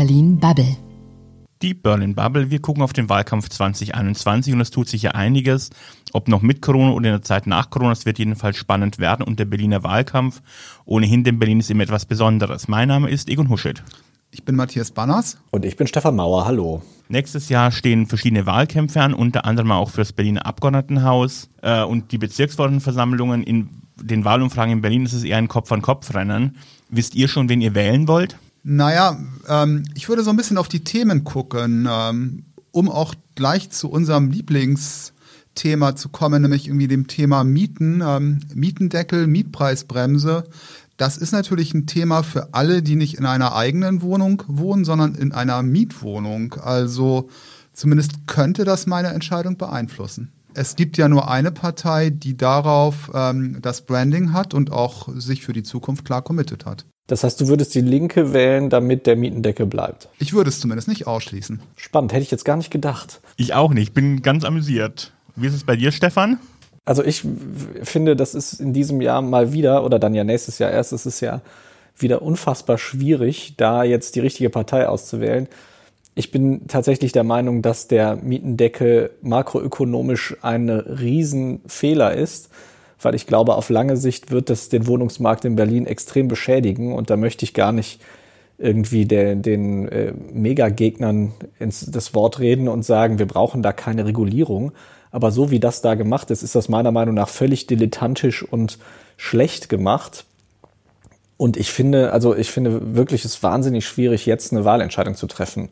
Berlin Bubble. Die Berlin Bubble. Wir gucken auf den Wahlkampf 2021 und es tut sich ja einiges. Ob noch mit Corona oder in der Zeit nach Corona, es wird jedenfalls spannend werden. Und der Berliner Wahlkampf, ohnehin denn Berlin ist immer etwas Besonderes. Mein Name ist Egon Huschet. Ich bin Matthias Banners. Und ich bin Stefan Mauer. Hallo. Nächstes Jahr stehen verschiedene Wahlkämpfe an, unter anderem auch für das Berliner Abgeordnetenhaus äh, und die Bezirksverordnetenversammlungen. In den Wahlumfragen in Berlin ist es eher ein Kopf-an-Kopf-Rennen. Wisst ihr schon, wen ihr wählen wollt? Naja, ähm, ich würde so ein bisschen auf die Themen gucken, ähm, um auch gleich zu unserem Lieblingsthema zu kommen, nämlich irgendwie dem Thema Mieten, ähm, Mietendeckel, Mietpreisbremse. Das ist natürlich ein Thema für alle, die nicht in einer eigenen Wohnung wohnen, sondern in einer Mietwohnung. Also zumindest könnte das meine Entscheidung beeinflussen. Es gibt ja nur eine Partei, die darauf ähm, das Branding hat und auch sich für die Zukunft klar committed hat. Das heißt, du würdest die Linke wählen, damit der Mietendeckel bleibt. Ich würde es zumindest nicht ausschließen. Spannend, hätte ich jetzt gar nicht gedacht. Ich auch nicht, bin ganz amüsiert. Wie ist es bei dir, Stefan? Also ich finde, das ist in diesem Jahr mal wieder, oder dann ja nächstes Jahr erst, ist es ja wieder unfassbar schwierig, da jetzt die richtige Partei auszuwählen. Ich bin tatsächlich der Meinung, dass der Mietendeckel makroökonomisch ein Riesenfehler ist weil ich glaube, auf lange Sicht wird das den Wohnungsmarkt in Berlin extrem beschädigen und da möchte ich gar nicht irgendwie der, den äh, Megagegnern ins das Wort reden und sagen, wir brauchen da keine Regulierung. Aber so wie das da gemacht ist, ist das meiner Meinung nach völlig dilettantisch und schlecht gemacht. Und ich finde, also ich finde wirklich es wahnsinnig schwierig, jetzt eine Wahlentscheidung zu treffen.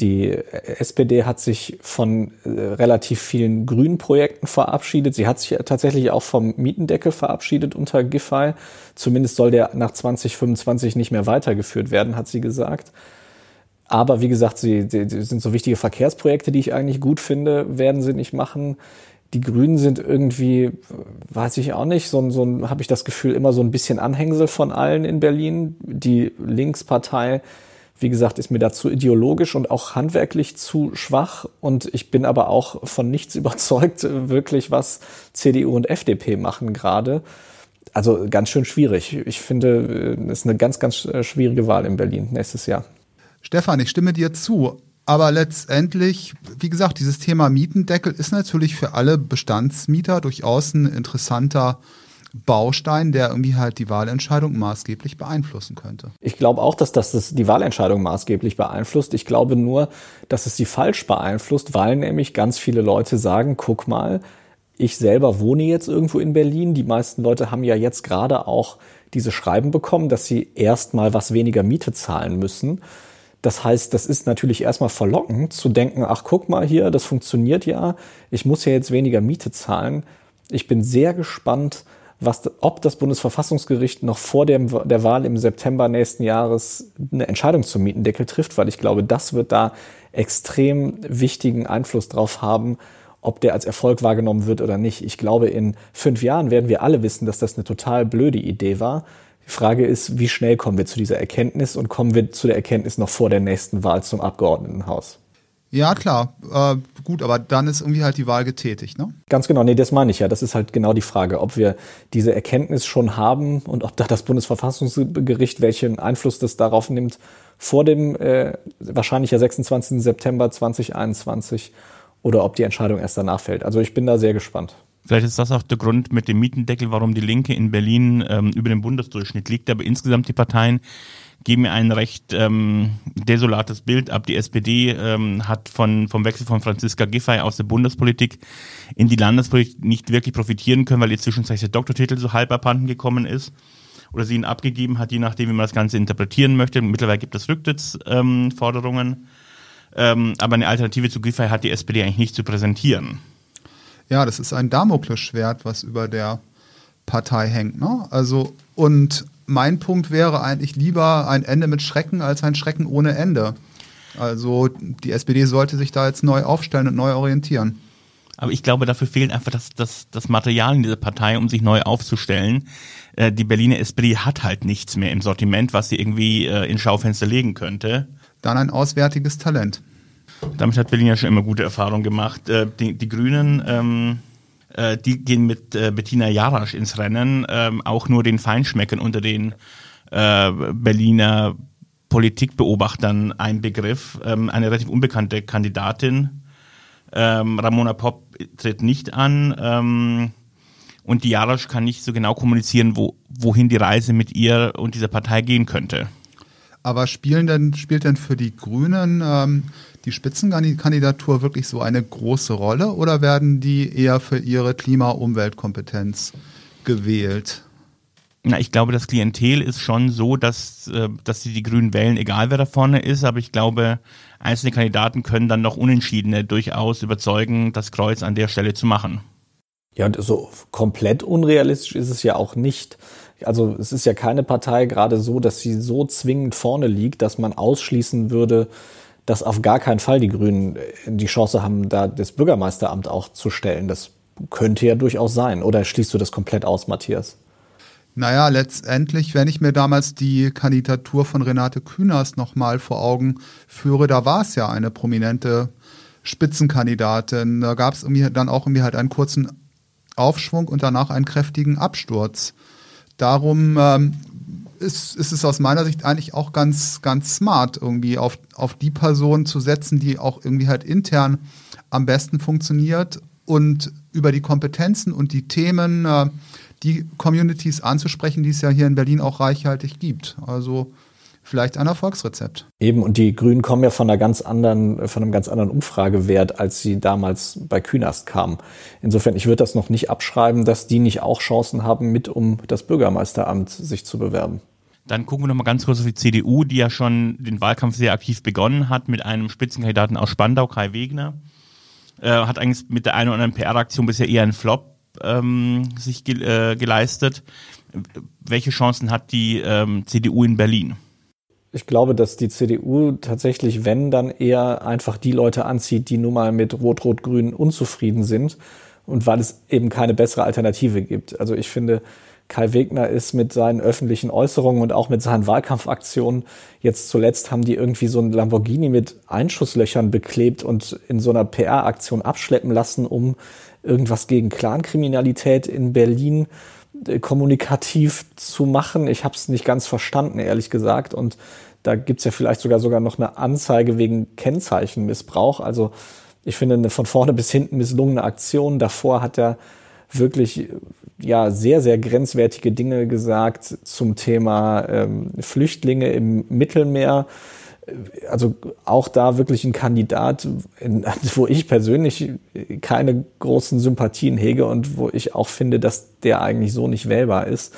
Die SPD hat sich von äh, relativ vielen grünen Projekten verabschiedet. Sie hat sich tatsächlich auch vom Mietendeckel verabschiedet unter Giffey. Zumindest soll der nach 2025 nicht mehr weitergeführt werden, hat sie gesagt. Aber wie gesagt, sie, sie, sie sind so wichtige Verkehrsprojekte, die ich eigentlich gut finde, werden sie nicht machen. Die Grünen sind irgendwie, weiß ich auch nicht, so, so habe ich das Gefühl, immer so ein bisschen Anhängsel von allen in Berlin. Die Linkspartei wie gesagt, ist mir dazu ideologisch und auch handwerklich zu schwach. Und ich bin aber auch von nichts überzeugt, wirklich, was CDU und FDP machen gerade. Also ganz schön schwierig. Ich finde, es ist eine ganz, ganz schwierige Wahl in Berlin nächstes Jahr. Stefan, ich stimme dir zu. Aber letztendlich, wie gesagt, dieses Thema Mietendeckel ist natürlich für alle Bestandsmieter durchaus ein interessanter Baustein, der irgendwie halt die Wahlentscheidung maßgeblich beeinflussen könnte. Ich glaube auch, dass das die Wahlentscheidung maßgeblich beeinflusst. Ich glaube nur, dass es sie falsch beeinflusst, weil nämlich ganz viele Leute sagen, guck mal, ich selber wohne jetzt irgendwo in Berlin. Die meisten Leute haben ja jetzt gerade auch diese Schreiben bekommen, dass sie erstmal was weniger Miete zahlen müssen. Das heißt, das ist natürlich erstmal verlockend zu denken, ach guck mal hier, das funktioniert ja, ich muss ja jetzt weniger Miete zahlen. Ich bin sehr gespannt, was, ob das Bundesverfassungsgericht noch vor dem, der Wahl im September nächsten Jahres eine Entscheidung zum Mietendeckel trifft, weil ich glaube, das wird da extrem wichtigen Einfluss drauf haben, ob der als Erfolg wahrgenommen wird oder nicht. Ich glaube, in fünf Jahren werden wir alle wissen, dass das eine total blöde Idee war. Die Frage ist, wie schnell kommen wir zu dieser Erkenntnis und kommen wir zu der Erkenntnis noch vor der nächsten Wahl zum Abgeordnetenhaus? Ja, klar. Äh, gut, aber dann ist irgendwie halt die Wahl getätigt, ne? Ganz genau. Nee, das meine ich ja. Das ist halt genau die Frage, ob wir diese Erkenntnis schon haben und ob da das Bundesverfassungsgericht welchen Einfluss das darauf nimmt vor dem äh, wahrscheinlich ja 26. September 2021 oder ob die Entscheidung erst danach fällt. Also ich bin da sehr gespannt. Vielleicht ist das auch der Grund mit dem Mietendeckel, warum die Linke in Berlin ähm, über dem Bundesdurchschnitt liegt. Aber insgesamt die Parteien geben mir ein recht ähm, desolates Bild ab. Die SPD ähm, hat von, vom Wechsel von Franziska Giffey aus der Bundespolitik in die Landespolitik nicht wirklich profitieren können, weil ihr zwischenzeitlich der Doktortitel so halb abhanden gekommen ist oder sie ihn abgegeben hat, je nachdem, wie man das Ganze interpretieren möchte. Mittlerweile gibt es Rücktrittsforderungen. Ähm, aber eine Alternative zu Giffey hat die SPD eigentlich nicht zu präsentieren. Ja, das ist ein Damoklesschwert, was über der Partei hängt. Ne? Also, und mein Punkt wäre eigentlich lieber ein Ende mit Schrecken als ein Schrecken ohne Ende. Also die SPD sollte sich da jetzt neu aufstellen und neu orientieren. Aber ich glaube, dafür fehlt einfach das, das, das Material in dieser Partei, um sich neu aufzustellen. Äh, die Berliner SPD hat halt nichts mehr im Sortiment, was sie irgendwie äh, ins Schaufenster legen könnte. Dann ein auswärtiges Talent. Damit hat Berlin ja schon immer gute Erfahrungen gemacht. Äh, die, die Grünen ähm, äh, die gehen mit äh, Bettina Jarasch ins Rennen, ähm, auch nur den Feinschmeckern unter den äh, Berliner Politikbeobachtern ein Begriff. Ähm, eine relativ unbekannte Kandidatin. Ähm, Ramona Popp tritt nicht an. Und die Jarasch kann nicht so genau kommunizieren, wo, wohin die Reise mit ihr und dieser Partei gehen könnte. Aber spielen denn, spielt denn für die Grünen ähm, die Spitzenkandidatur wirklich so eine große Rolle oder werden die eher für ihre Klima-Umweltkompetenz gewählt? Na, ich glaube, das Klientel ist schon so, dass, äh, dass sie die Grünen wählen, egal wer da vorne ist. Aber ich glaube, einzelne Kandidaten können dann noch Unentschiedene durchaus überzeugen, das Kreuz an der Stelle zu machen. Ja, und so komplett unrealistisch ist es ja auch nicht. Also es ist ja keine Partei gerade so, dass sie so zwingend vorne liegt, dass man ausschließen würde, dass auf gar keinen Fall die Grünen die Chance haben, da das Bürgermeisteramt auch zu stellen. Das könnte ja durchaus sein. Oder schließt du das komplett aus, Matthias? Naja, letztendlich, wenn ich mir damals die Kandidatur von Renate Künast nochmal vor Augen führe, da war es ja eine prominente Spitzenkandidatin. Da gab es dann auch irgendwie halt einen kurzen Aufschwung und danach einen kräftigen Absturz. Darum ähm, ist, ist es aus meiner Sicht eigentlich auch ganz, ganz smart, irgendwie auf, auf die Person zu setzen, die auch irgendwie halt intern am besten funktioniert und über die Kompetenzen und die Themen äh, die Communities anzusprechen, die es ja hier in Berlin auch reichhaltig gibt. Also vielleicht ein Erfolgsrezept. Eben, und die Grünen kommen ja von einer ganz anderen, von einem ganz anderen Umfragewert, als sie damals bei Künast kamen. Insofern, ich würde das noch nicht abschreiben, dass die nicht auch Chancen haben, mit um das Bürgermeisteramt sich zu bewerben. Dann gucken wir noch mal ganz kurz auf die CDU, die ja schon den Wahlkampf sehr aktiv begonnen hat mit einem Spitzenkandidaten aus Spandau, Kai Wegner. Äh, hat eigentlich mit der einen oder anderen PR-Aktion bisher eher einen Flop ähm, sich ge äh, geleistet. Welche Chancen hat die ähm, CDU in Berlin? Ich glaube, dass die CDU tatsächlich, wenn, dann eher einfach die Leute anzieht, die nun mal mit Rot-Rot-Grün unzufrieden sind und weil es eben keine bessere Alternative gibt. Also ich finde, Kai Wegner ist mit seinen öffentlichen Äußerungen und auch mit seinen Wahlkampfaktionen jetzt zuletzt haben die irgendwie so ein Lamborghini mit Einschusslöchern beklebt und in so einer PR-Aktion abschleppen lassen, um irgendwas gegen Clankriminalität in Berlin äh, kommunikativ zu machen. Ich habe es nicht ganz verstanden, ehrlich gesagt. Und da gibt's ja vielleicht sogar sogar noch eine Anzeige wegen Kennzeichenmissbrauch. Also ich finde eine von vorne bis hinten misslungene Aktion. Davor hat er wirklich ja sehr sehr grenzwertige Dinge gesagt zum Thema ähm, Flüchtlinge im Mittelmeer also auch da wirklich ein Kandidat, wo ich persönlich keine großen Sympathien hege und wo ich auch finde, dass der eigentlich so nicht wählbar ist.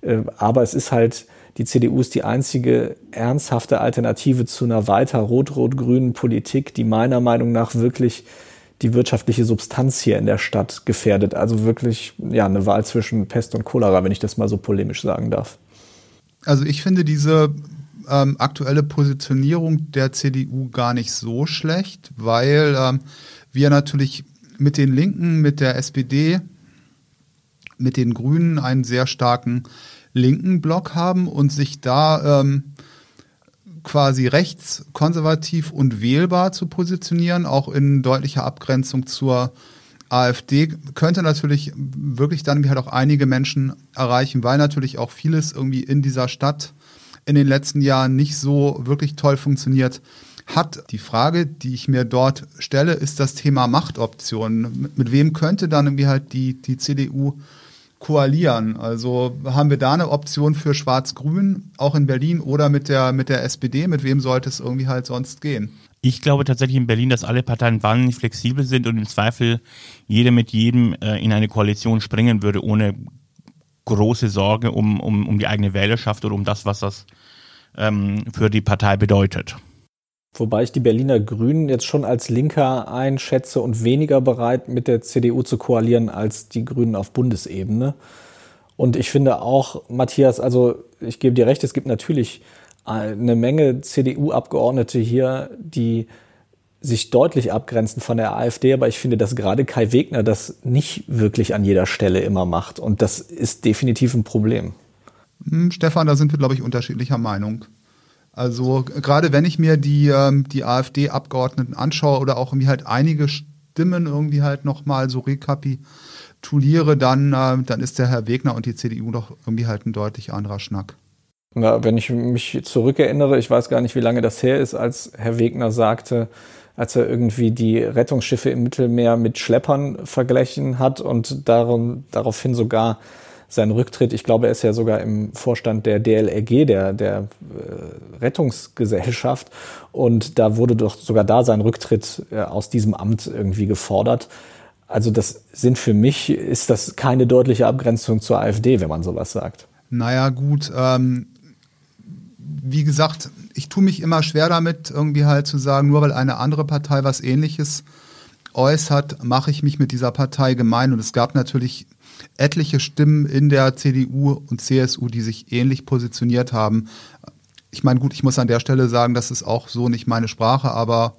Äh, aber es ist halt, die CDU ist die einzige ernsthafte Alternative zu einer weiter rot-rot-grünen Politik, die meiner Meinung nach wirklich die wirtschaftliche Substanz hier in der Stadt gefährdet. Also wirklich, ja, eine Wahl zwischen Pest und Cholera, wenn ich das mal so polemisch sagen darf. Also ich finde diese ähm, aktuelle Positionierung der CDU gar nicht so schlecht, weil ähm, wir natürlich mit den Linken, mit der SPD, mit den Grünen einen sehr starken linken Block haben und sich da ähm, quasi rechts, konservativ und wählbar zu positionieren, auch in deutlicher Abgrenzung zur AfD, könnte natürlich wirklich dann halt auch einige Menschen erreichen, weil natürlich auch vieles irgendwie in dieser Stadt in den letzten Jahren nicht so wirklich toll funktioniert hat. Die Frage, die ich mir dort stelle, ist das Thema Machtoptionen. Mit, wem könnte dann irgendwie halt die, die CDU koalieren? Also haben wir da eine Option für Schwarz-Grün, auch in Berlin oder mit der, mit der SPD? Mit wem sollte es irgendwie halt sonst gehen? Ich glaube tatsächlich in Berlin, dass alle Parteien wahnsinnig flexibel sind und im Zweifel jeder mit jedem äh, in eine Koalition springen würde, ohne große Sorge um, um, um die eigene Wählerschaft oder um das, was das ähm, für die Partei bedeutet. Wobei ich die Berliner Grünen jetzt schon als Linker einschätze und weniger bereit, mit der CDU zu koalieren als die Grünen auf Bundesebene. Und ich finde auch, Matthias, also ich gebe dir recht, es gibt natürlich eine Menge CDU-Abgeordnete hier, die sich deutlich abgrenzen von der AfD, aber ich finde, dass gerade Kai Wegner das nicht wirklich an jeder Stelle immer macht. Und das ist definitiv ein Problem. Hm, Stefan, da sind wir, glaube ich, unterschiedlicher Meinung. Also gerade wenn ich mir die, ähm, die AfD-Abgeordneten anschaue oder auch irgendwie halt einige Stimmen irgendwie halt nochmal so rekapituliere, dann, äh, dann ist der Herr Wegner und die CDU doch irgendwie halt ein deutlich anderer Schnack. Na, wenn ich mich zurückerinnere, ich weiß gar nicht, wie lange das her ist, als Herr Wegner sagte, als er irgendwie die Rettungsschiffe im Mittelmeer mit Schleppern verglichen hat und darum, daraufhin sogar seinen Rücktritt, ich glaube, er ist ja sogar im Vorstand der DLRG, der, der äh, Rettungsgesellschaft, und da wurde doch sogar da sein Rücktritt äh, aus diesem Amt irgendwie gefordert. Also das sind für mich, ist das keine deutliche Abgrenzung zur AfD, wenn man sowas sagt. Naja, gut. Ähm, wie gesagt, ich tue mich immer schwer damit, irgendwie halt zu sagen, nur weil eine andere Partei was ähnliches äußert, mache ich mich mit dieser Partei gemein. Und es gab natürlich etliche Stimmen in der CDU und CSU, die sich ähnlich positioniert haben. Ich meine, gut, ich muss an der Stelle sagen, das ist auch so nicht meine Sprache, aber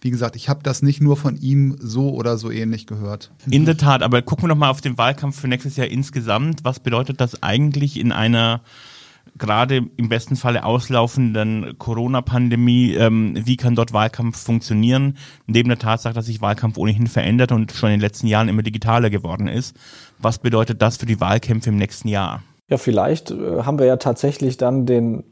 wie gesagt, ich habe das nicht nur von ihm so oder so ähnlich gehört. In der Tat, aber gucken wir noch mal auf den Wahlkampf für nächstes Jahr insgesamt. Was bedeutet das eigentlich in einer gerade im besten Falle auslaufenden Corona-Pandemie, ähm, wie kann dort Wahlkampf funktionieren, neben der Tatsache, dass sich Wahlkampf ohnehin verändert und schon in den letzten Jahren immer digitaler geworden ist. Was bedeutet das für die Wahlkämpfe im nächsten Jahr? Ja, vielleicht äh, haben wir ja tatsächlich dann den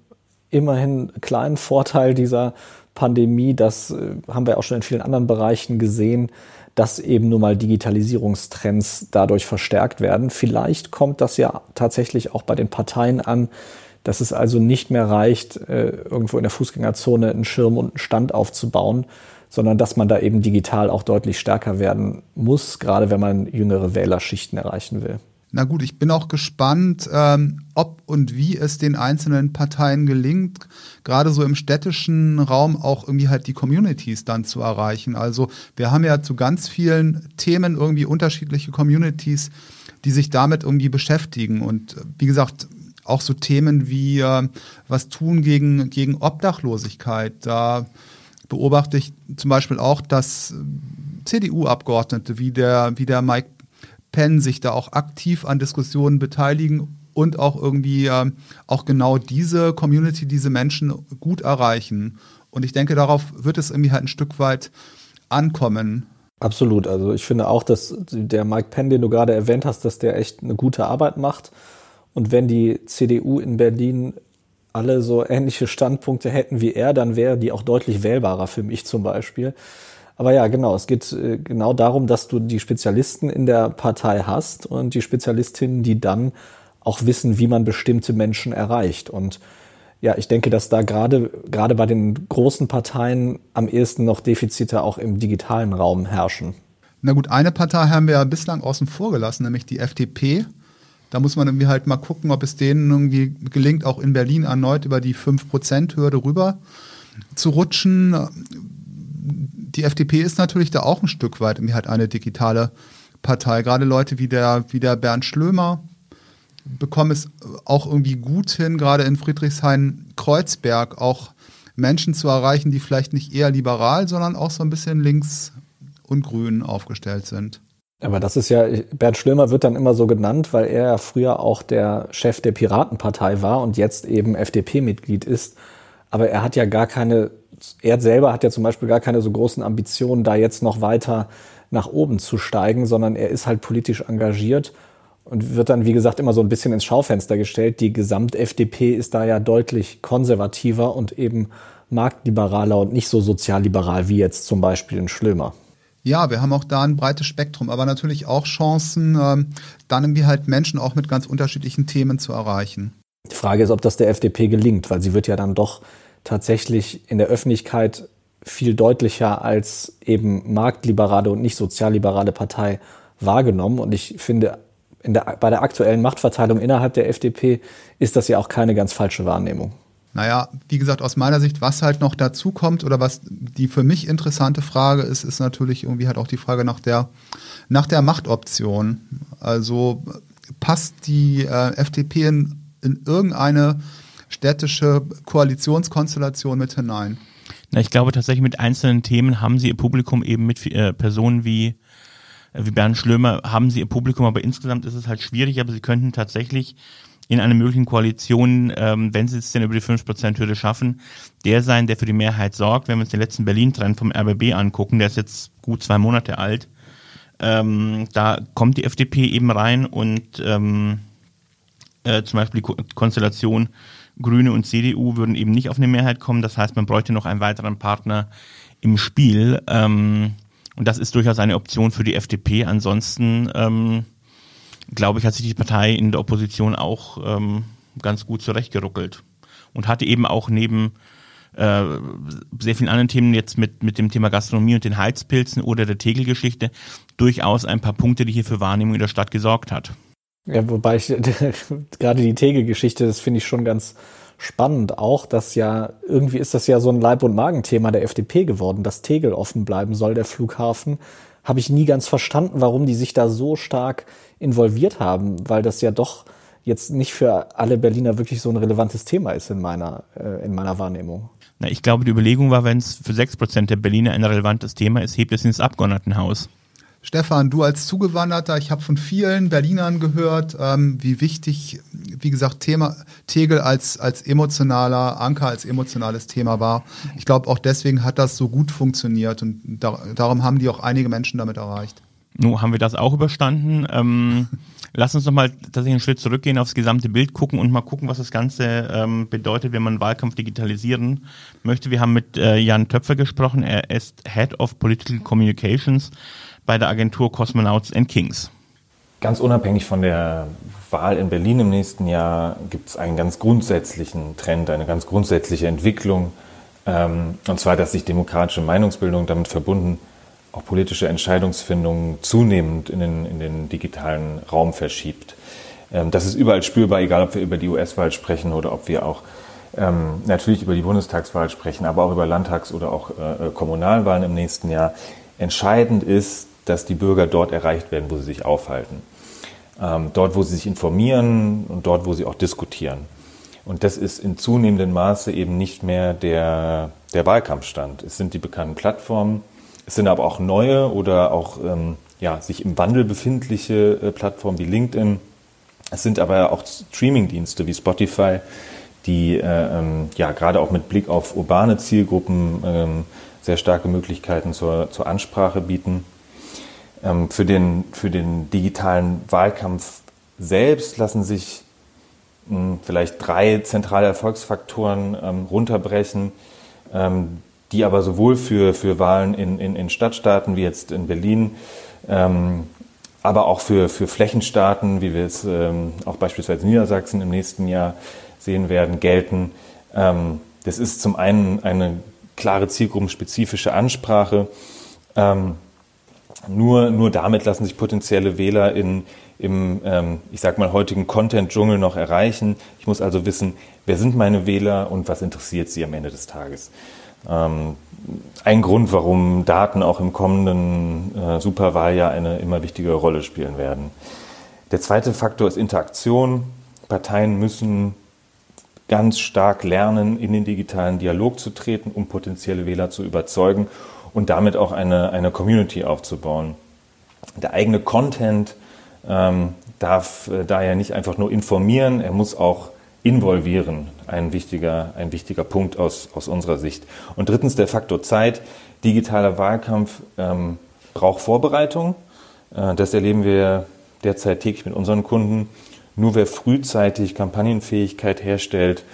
immerhin kleinen Vorteil dieser Pandemie, das äh, haben wir auch schon in vielen anderen Bereichen gesehen, dass eben nun mal Digitalisierungstrends dadurch verstärkt werden. Vielleicht kommt das ja tatsächlich auch bei den Parteien an, dass es also nicht mehr reicht, äh, irgendwo in der Fußgängerzone einen Schirm und einen Stand aufzubauen, sondern dass man da eben digital auch deutlich stärker werden muss, gerade wenn man jüngere Wählerschichten erreichen will. Na gut, ich bin auch gespannt, ähm, ob und wie es den einzelnen Parteien gelingt, gerade so im städtischen Raum auch irgendwie halt die Communities dann zu erreichen. Also wir haben ja zu ganz vielen Themen irgendwie unterschiedliche Communities, die sich damit irgendwie beschäftigen. Und wie gesagt, auch so Themen wie äh, was tun gegen, gegen Obdachlosigkeit. Da beobachte ich zum Beispiel auch, dass äh, CDU-Abgeordnete wie der, wie der Mike Penn sich da auch aktiv an Diskussionen beteiligen und auch irgendwie äh, auch genau diese Community, diese Menschen gut erreichen. Und ich denke, darauf wird es irgendwie halt ein Stück weit ankommen. Absolut. Also ich finde auch, dass der Mike Penn, den du gerade erwähnt hast, dass der echt eine gute Arbeit macht. Und wenn die CDU in Berlin alle so ähnliche Standpunkte hätten wie er, dann wäre die auch deutlich wählbarer für mich zum Beispiel. Aber ja, genau, es geht äh, genau darum, dass du die Spezialisten in der Partei hast und die Spezialistinnen, die dann auch wissen, wie man bestimmte Menschen erreicht. Und ja, ich denke, dass da gerade, gerade bei den großen Parteien am ehesten noch Defizite auch im digitalen Raum herrschen. Na gut, eine Partei haben wir ja bislang außen vor gelassen, nämlich die FDP. Da muss man irgendwie halt mal gucken, ob es denen irgendwie gelingt, auch in Berlin erneut über die 5%-Hürde rüber zu rutschen. Die FDP ist natürlich da auch ein Stück weit irgendwie halt eine digitale Partei. Gerade Leute wie der, wie der Bernd Schlömer bekommen es auch irgendwie gut hin, gerade in Friedrichshain-Kreuzberg auch Menschen zu erreichen, die vielleicht nicht eher liberal, sondern auch so ein bisschen links und grün aufgestellt sind. Aber das ist ja, Bert Schlömer wird dann immer so genannt, weil er ja früher auch der Chef der Piratenpartei war und jetzt eben FDP-Mitglied ist. Aber er hat ja gar keine, er selber hat ja zum Beispiel gar keine so großen Ambitionen, da jetzt noch weiter nach oben zu steigen, sondern er ist halt politisch engagiert und wird dann, wie gesagt, immer so ein bisschen ins Schaufenster gestellt. Die Gesamt-FDP ist da ja deutlich konservativer und eben marktliberaler und nicht so sozialliberal wie jetzt zum Beispiel in Schlömer. Ja, wir haben auch da ein breites Spektrum, aber natürlich auch Chancen, ähm, dann irgendwie halt Menschen auch mit ganz unterschiedlichen Themen zu erreichen. Die Frage ist, ob das der FDP gelingt, weil sie wird ja dann doch tatsächlich in der Öffentlichkeit viel deutlicher als eben marktliberale und nicht sozialliberale Partei wahrgenommen. Und ich finde, der, bei der aktuellen Machtverteilung innerhalb der FDP ist das ja auch keine ganz falsche Wahrnehmung. Naja, wie gesagt, aus meiner Sicht, was halt noch dazu kommt oder was die für mich interessante Frage ist, ist natürlich irgendwie halt auch die Frage nach der, nach der Machtoption. Also passt die äh, FDP in, in irgendeine städtische Koalitionskonstellation mit hinein? Na, ich glaube tatsächlich mit einzelnen Themen haben sie ihr Publikum eben mit äh, Personen wie äh, wie Bernd Schlömer haben sie ihr Publikum, aber insgesamt ist es halt schwierig, aber sie könnten tatsächlich in einer möglichen Koalition, ähm, wenn sie es denn über die 5%-Hürde schaffen, der sein, der für die Mehrheit sorgt. Wenn wir uns den letzten Berlin-Trend vom RBB angucken, der ist jetzt gut zwei Monate alt, ähm, da kommt die FDP eben rein und ähm, äh, zum Beispiel die Konstellation Grüne und CDU würden eben nicht auf eine Mehrheit kommen. Das heißt, man bräuchte noch einen weiteren Partner im Spiel. Ähm, und das ist durchaus eine Option für die FDP. Ansonsten, ähm, glaube ich, hat sich die Partei in der Opposition auch ähm, ganz gut zurechtgeruckelt und hatte eben auch neben äh, sehr vielen anderen Themen jetzt mit, mit dem Thema Gastronomie und den Heizpilzen oder der Tegelgeschichte durchaus ein paar Punkte, die hier für Wahrnehmung in der Stadt gesorgt hat. Ja, wobei ich gerade die Tegel-Geschichte, das finde ich schon ganz spannend auch, dass ja irgendwie ist das ja so ein Leib- und Magenthema der FDP geworden, dass Tegel offen bleiben soll, der Flughafen. Habe ich nie ganz verstanden, warum die sich da so stark involviert haben, weil das ja doch jetzt nicht für alle Berliner wirklich so ein relevantes Thema ist in meiner, äh, in meiner Wahrnehmung. Na, ich glaube, die Überlegung war, wenn es für sechs Prozent der Berliner ein relevantes Thema ist, hebt es ins Abgeordnetenhaus. Stefan, du als Zugewanderter, ich habe von vielen Berlinern gehört, ähm, wie wichtig, wie gesagt, Thema Tegel als, als emotionaler Anker, als emotionales Thema war. Ich glaube, auch deswegen hat das so gut funktioniert und da, darum haben die auch einige Menschen damit erreicht. Nun haben wir das auch überstanden. Ähm, lass uns nochmal tatsächlich einen Schritt zurückgehen, aufs gesamte Bild gucken und mal gucken, was das Ganze ähm, bedeutet, wenn man Wahlkampf digitalisieren möchte. Wir haben mit äh, Jan Töpfer gesprochen. Er ist Head of Political Communications bei der Agentur Cosmonauts and Kings. Ganz unabhängig von der Wahl in Berlin im nächsten Jahr gibt es einen ganz grundsätzlichen Trend, eine ganz grundsätzliche Entwicklung. Ähm, und zwar, dass sich demokratische Meinungsbildung damit verbunden auch politische Entscheidungsfindung zunehmend in den, in den digitalen Raum verschiebt. Ähm, das ist überall spürbar, egal ob wir über die US-Wahl sprechen oder ob wir auch ähm, natürlich über die Bundestagswahl sprechen, aber auch über Landtags- oder auch äh, Kommunalwahlen im nächsten Jahr. Entscheidend ist, dass die Bürger dort erreicht werden, wo sie sich aufhalten. Ähm, dort, wo sie sich informieren und dort, wo sie auch diskutieren. Und das ist in zunehmendem Maße eben nicht mehr der, der Wahlkampfstand. Es sind die bekannten Plattformen, es sind aber auch neue oder auch ähm, ja, sich im Wandel befindliche äh, Plattformen wie LinkedIn. Es sind aber auch Streamingdienste wie Spotify, die äh, ähm, ja gerade auch mit Blick auf urbane Zielgruppen ähm, sehr starke Möglichkeiten zur, zur Ansprache bieten. Ähm, für, den, für den digitalen Wahlkampf selbst lassen sich mh, hm, vielleicht drei zentrale Erfolgsfaktoren ähm, runterbrechen, ähm, die aber sowohl für, für Wahlen in, in, in Stadtstaaten wie jetzt in Berlin, ähm, aber auch für, für Flächenstaaten, wie wir es ähm, auch beispielsweise in Niedersachsen im nächsten Jahr sehen werden, gelten. Ähm, das ist zum einen eine klare zielgruppenspezifische Ansprache. Ähm, nur, nur damit lassen sich potenzielle Wähler in, im, ähm, ich sag mal, heutigen Content-Dschungel noch erreichen. Ich muss also wissen, wer sind meine Wähler und was interessiert sie am Ende des Tages. Ähm, ein Grund, warum Daten auch im kommenden äh, Superwahljahr eine immer wichtigere Rolle spielen werden. Der zweite Faktor ist Interaktion. Parteien müssen ganz stark lernen, in den digitalen Dialog zu treten, um potenzielle Wähler zu überzeugen und damit auch eine, eine Community aufzubauen. Der eigene Content ähm, darf äh, daher nicht einfach nur informieren, er muss auch involvieren. Ein wichtiger, ein wichtiger Punkt aus, aus unserer Sicht. Und drittens der Faktor Zeit. Digitaler Wahlkampf ähm, braucht Vorbereitung. Äh, das erleben wir derzeit täglich mit unseren Kunden. Nur wer frühzeitig Kampagnenfähigkeit herstellt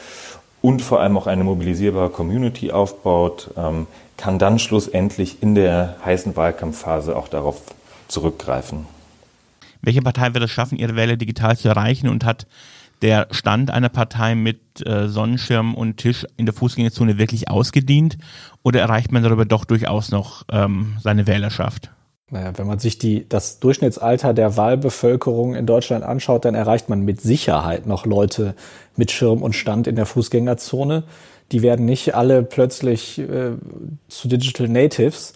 und vor allem auch eine mobilisierbare Community aufbaut, ähm, kann dann schlussendlich in der heißen Wahlkampfphase auch darauf zurückgreifen. Welche Partei wird es schaffen, ihre Wähler digital zu erreichen und hat der Stand einer Partei mit äh, Sonnenschirm und Tisch in der Fußgängerzone wirklich ausgedient oder erreicht man darüber doch durchaus noch ähm, seine Wählerschaft? Naja, wenn man sich die, das Durchschnittsalter der Wahlbevölkerung in Deutschland anschaut, dann erreicht man mit Sicherheit noch Leute mit Schirm und Stand in der Fußgängerzone. Die werden nicht alle plötzlich äh, zu Digital Natives.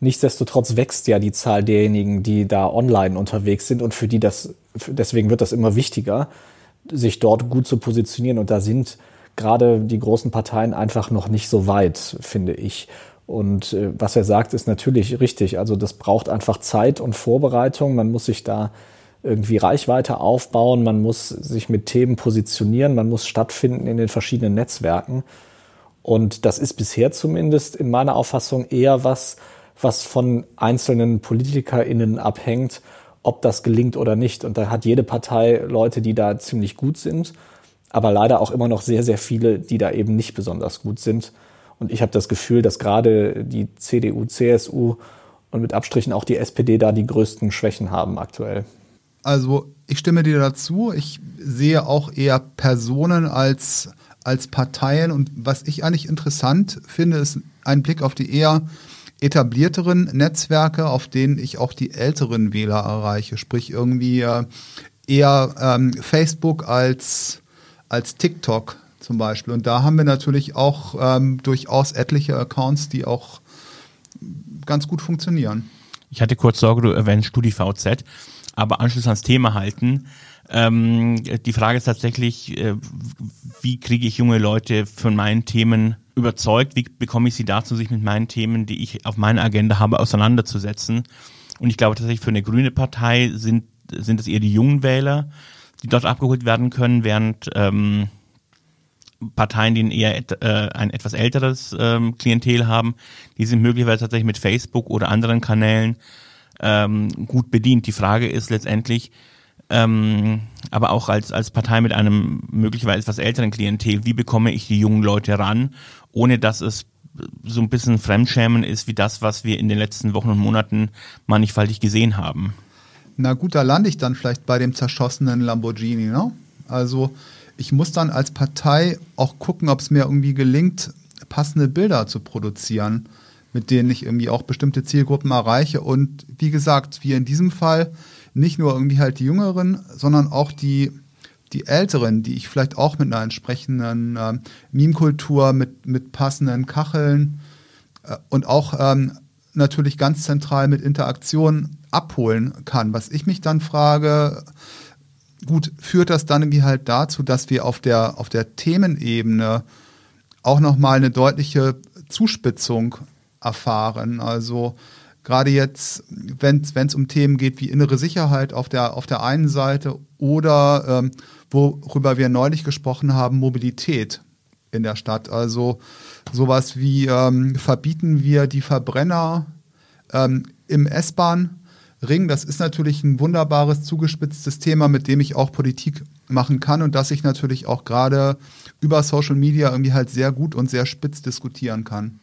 Nichtsdestotrotz wächst ja die Zahl derjenigen, die da online unterwegs sind und für die das, deswegen wird das immer wichtiger, sich dort gut zu positionieren. Und da sind gerade die großen Parteien einfach noch nicht so weit, finde ich. Und äh, was er sagt, ist natürlich richtig. Also das braucht einfach Zeit und Vorbereitung. Man muss sich da irgendwie Reichweite aufbauen, man muss sich mit Themen positionieren, man muss stattfinden in den verschiedenen Netzwerken. Und das ist bisher zumindest in meiner Auffassung eher was, was von einzelnen PolitikerInnen abhängt ob das gelingt oder nicht. Und da hat jede Partei Leute, die da ziemlich gut sind, aber leider auch immer noch sehr, sehr viele, die da eben nicht besonders gut sind. Und ich habe das Gefühl, dass gerade die CDU, CSU und mit Abstrichen auch die SPD da die größten Schwächen haben aktuell. Also ich stimme dir dazu. Ich sehe auch eher Personen als, als Parteien. Und was ich eigentlich interessant finde, ist ein Blick auf die eher etablierteren Netzwerke, auf denen ich auch die älteren Wähler erreiche. Sprich irgendwie äh, eher ähm, Facebook als, als TikTok zum Beispiel. Und da haben wir natürlich auch ähm, durchaus etliche Accounts, die auch ganz gut funktionieren. Ich hatte kurz Sorge, du erwähnst StudiVZ, aber anschließend ans Thema halten. Ähm, die Frage ist tatsächlich, äh, wie kriege ich junge Leute von meinen Themen überzeugt? Wie bekomme ich sie dazu, sich mit meinen Themen, die ich auf meiner Agenda habe, auseinanderzusetzen? Und ich glaube tatsächlich, für eine grüne Partei sind, sind es eher die jungen Wähler, die dort abgeholt werden können, während ähm, Parteien, die eher et, äh, ein etwas älteres ähm, Klientel haben, die sind möglicherweise tatsächlich mit Facebook oder anderen Kanälen ähm, gut bedient. Die Frage ist letztendlich, ähm, aber auch als, als Partei mit einem möglicherweise etwas älteren Klientel, wie bekomme ich die jungen Leute ran, ohne dass es so ein bisschen Fremdschämen ist wie das, was wir in den letzten Wochen und Monaten mannigfaltig gesehen haben. Na gut, da lande ich dann vielleicht bei dem zerschossenen Lamborghini, ne? Also ich muss dann als Partei auch gucken, ob es mir irgendwie gelingt, passende Bilder zu produzieren, mit denen ich irgendwie auch bestimmte Zielgruppen erreiche. Und wie gesagt, wie in diesem Fall, nicht nur irgendwie halt die Jüngeren, sondern auch die, die Älteren, die ich vielleicht auch mit einer entsprechenden äh, Meme-Kultur, mit, mit passenden Kacheln äh, und auch ähm, natürlich ganz zentral mit Interaktion abholen kann. Was ich mich dann frage, gut, führt das dann irgendwie halt dazu, dass wir auf der, auf der Themenebene auch nochmal eine deutliche Zuspitzung erfahren. Also gerade jetzt, wenn es um Themen geht wie innere Sicherheit auf der, auf der einen Seite oder ähm, worüber wir neulich gesprochen haben, Mobilität in der Stadt. Also sowas wie ähm, verbieten wir die Verbrenner ähm, im S-Bahn Ring. Das ist natürlich ein wunderbares, zugespitztes Thema, mit dem ich auch Politik machen kann und das ich natürlich auch gerade über Social Media irgendwie halt sehr gut und sehr spitz diskutieren kann.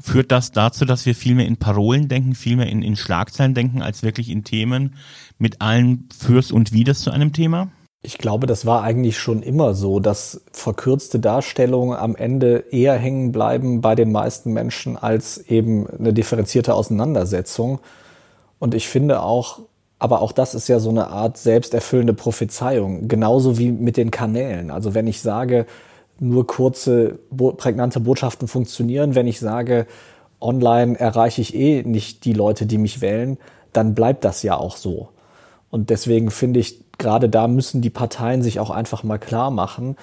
Führt das dazu, dass wir viel mehr in Parolen denken, viel mehr in, in Schlagzeilen denken, als wirklich in Themen mit allen Fürs und Widers zu einem Thema? Ich glaube, das war eigentlich schon immer so, dass verkürzte Darstellungen am Ende eher hängen bleiben bei den meisten Menschen als eben eine differenzierte Auseinandersetzung. Und ich finde auch, aber auch das ist ja so eine Art selbsterfüllende Prophezeiung, genauso wie mit den Kanälen. Also wenn ich sage, nur kurze, prägnante Botschaften funktionieren, wenn ich sage, online erreiche ich eh nicht die Leute, die mich wählen, dann bleibt das ja auch so. Und deswegen finde ich, gerade da müssen die Parteien sich auch einfach mal klar machen.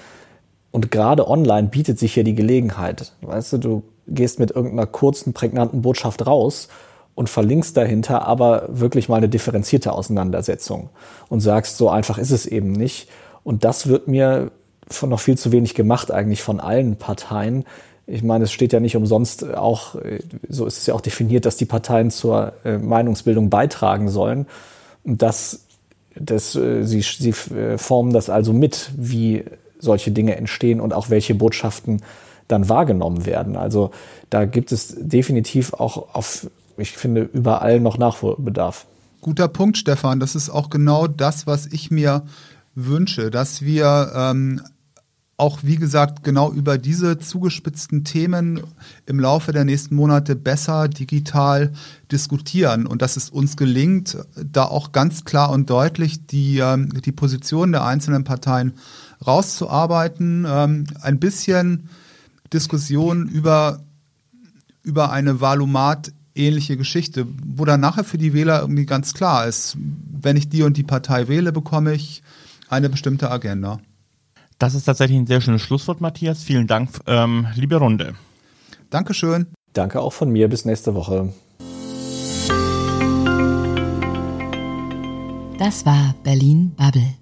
Und gerade online bietet sich hier die Gelegenheit. Weißt du, du gehst mit irgendeiner kurzen, prägnanten Botschaft raus und verlinkst dahinter aber wirklich mal eine differenzierte Auseinandersetzung und sagst, so einfach ist es eben nicht. Und das wird mir von noch viel zu wenig gemacht eigentlich von allen Parteien. Ich meine, es steht ja nicht umsonst auch, so ist es ja auch definiert, dass die Parteien zur äh, Meinungsbildung beitragen sollen. Und das, das, äh, sie, sie äh, formen das also mit, wie solche Dinge entstehen und auch welche Botschaften dann wahrgenommen werden. Also da gibt es definitiv auch auf ich finde, überall noch Nachholbedarf. Guter Punkt, Stefan. Das ist auch genau das, was ich mir wünsche, dass wir ähm, auch, wie gesagt, genau über diese zugespitzten Themen im Laufe der nächsten Monate besser digital diskutieren und dass es uns gelingt, da auch ganz klar und deutlich die, ähm, die Position der einzelnen Parteien rauszuarbeiten, ähm, ein bisschen Diskussion über, über eine Valomat ähnliche Geschichte, wo dann nachher für die Wähler irgendwie ganz klar ist, wenn ich die und die Partei wähle, bekomme ich eine bestimmte Agenda. Das ist tatsächlich ein sehr schönes Schlusswort, Matthias. Vielen Dank, ähm, liebe Runde. Dankeschön. Danke auch von mir. Bis nächste Woche. Das war Berlin Bubble.